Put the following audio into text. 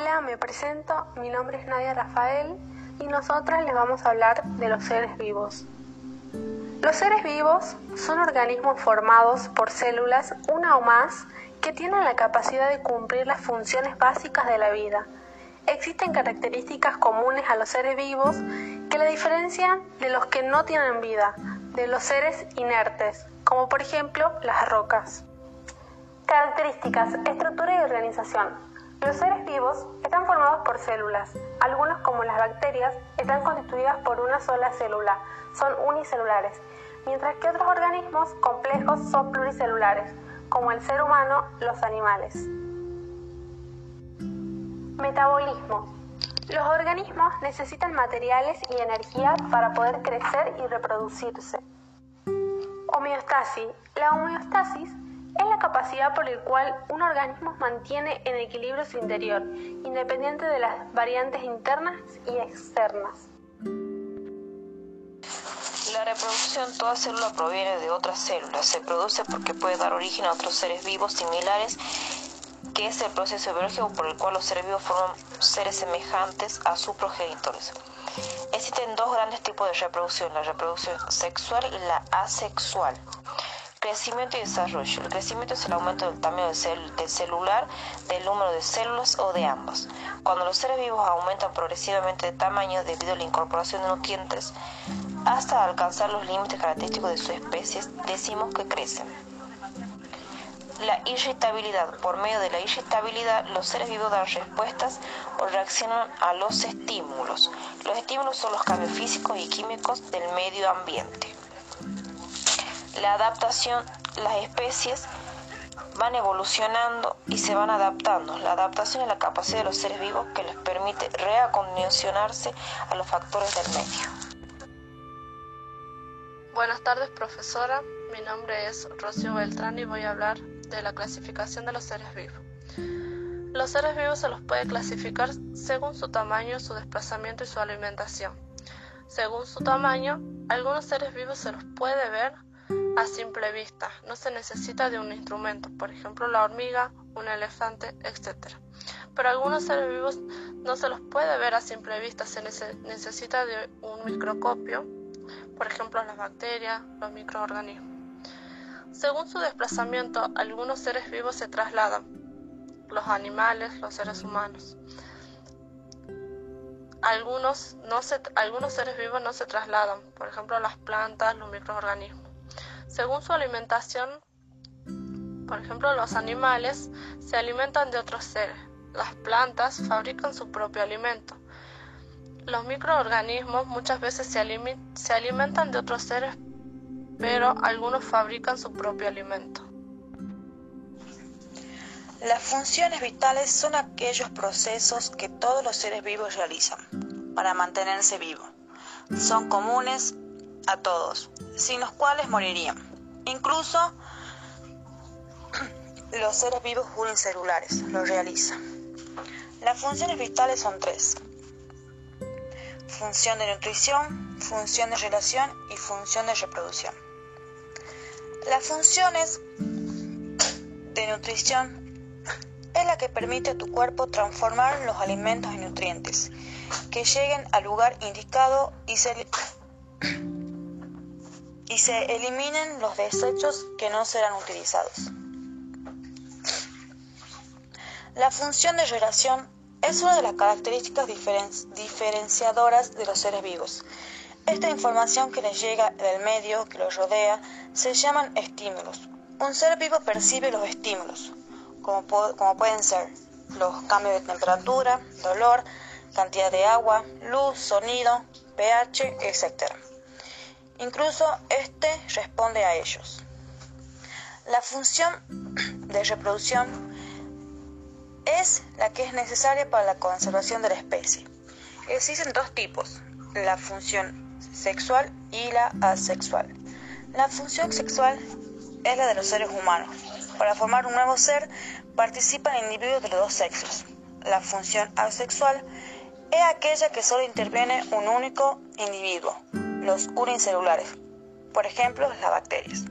Hola, me presento, mi nombre es Nadia Rafael y nosotras les vamos a hablar de los seres vivos. Los seres vivos son organismos formados por células, una o más, que tienen la capacidad de cumplir las funciones básicas de la vida. Existen características comunes a los seres vivos que la diferencian de los que no tienen vida, de los seres inertes, como por ejemplo las rocas. Características, estructura y organización. Los seres vivos están formados por células. Algunos, como las bacterias, están constituidas por una sola célula, son unicelulares, mientras que otros organismos complejos son pluricelulares, como el ser humano, los animales. Metabolismo. Los organismos necesitan materiales y energía para poder crecer y reproducirse. Homeostasis. La homeostasis es la capacidad por la cual un organismo mantiene en equilibrio su interior, independiente de las variantes internas y externas. La reproducción, toda célula proviene de otras células. Se produce porque puede dar origen a otros seres vivos similares, que es el proceso biológico por el cual los seres vivos forman seres semejantes a sus progenitores. Existen dos grandes tipos de reproducción, la reproducción sexual y la asexual. Crecimiento y desarrollo. El crecimiento es el aumento del tamaño del, celular, del número de células o de ambas. Cuando los seres vivos aumentan progresivamente de tamaño debido a la incorporación de nutrientes hasta alcanzar los límites característicos de su especie, decimos que crecen. La irritabilidad. Por medio de la irritabilidad, los seres vivos dan respuestas o reaccionan a los estímulos. Los estímulos son los cambios físicos y químicos del medio ambiente. La adaptación, las especies van evolucionando y se van adaptando. La adaptación es la capacidad de los seres vivos que les permite reacondicionarse a los factores del medio. Buenas tardes, profesora. Mi nombre es Rocío Beltrán y voy a hablar de la clasificación de los seres vivos. Los seres vivos se los puede clasificar según su tamaño, su desplazamiento y su alimentación. Según su tamaño, algunos seres vivos se los puede ver a simple vista. No se necesita de un instrumento, por ejemplo la hormiga, un elefante, etc. Pero algunos seres vivos no se los puede ver a simple vista, se necesita de un microscopio, por ejemplo las bacterias, los microorganismos. Según su desplazamiento, algunos seres vivos se trasladan, los animales, los seres humanos. Algunos, no se, algunos seres vivos no se trasladan, por ejemplo las plantas, los microorganismos. Según su alimentación, por ejemplo, los animales se alimentan de otros seres. Las plantas fabrican su propio alimento. Los microorganismos muchas veces se, alimentan de otros seres, pero algunos fabrican su propio alimento. Las funciones vitales son aquellos procesos que todos los seres vivos realizan para mantenerse vivos. Son comunes a todos, sin los cuales morirían. Incluso los seres vivos unicelulares lo realizan. Las funciones vitales son tres. Función de nutrición, función de relación y función de reproducción. Las funciones de nutrición es la que permite a tu cuerpo transformar los alimentos en nutrientes que lleguen al lugar indicado y se y se eliminen los desechos que no serán utilizados. La función de relación es una de las características diferenciadoras de los seres vivos. Esta información que les llega del medio que los rodea se llaman estímulos. Un ser vivo percibe los estímulos, como, como pueden ser los cambios de temperatura, dolor, cantidad de agua, luz, sonido, pH, etc. Incluso éste responde a ellos. La función de reproducción es la que es necesaria para la conservación de la especie. Existen dos tipos, la función sexual y la asexual. La función sexual es la de los seres humanos. Para formar un nuevo ser participan individuos de los dos sexos. La función asexual es aquella que solo interviene un único individuo los unicelulares, por ejemplo las bacterias.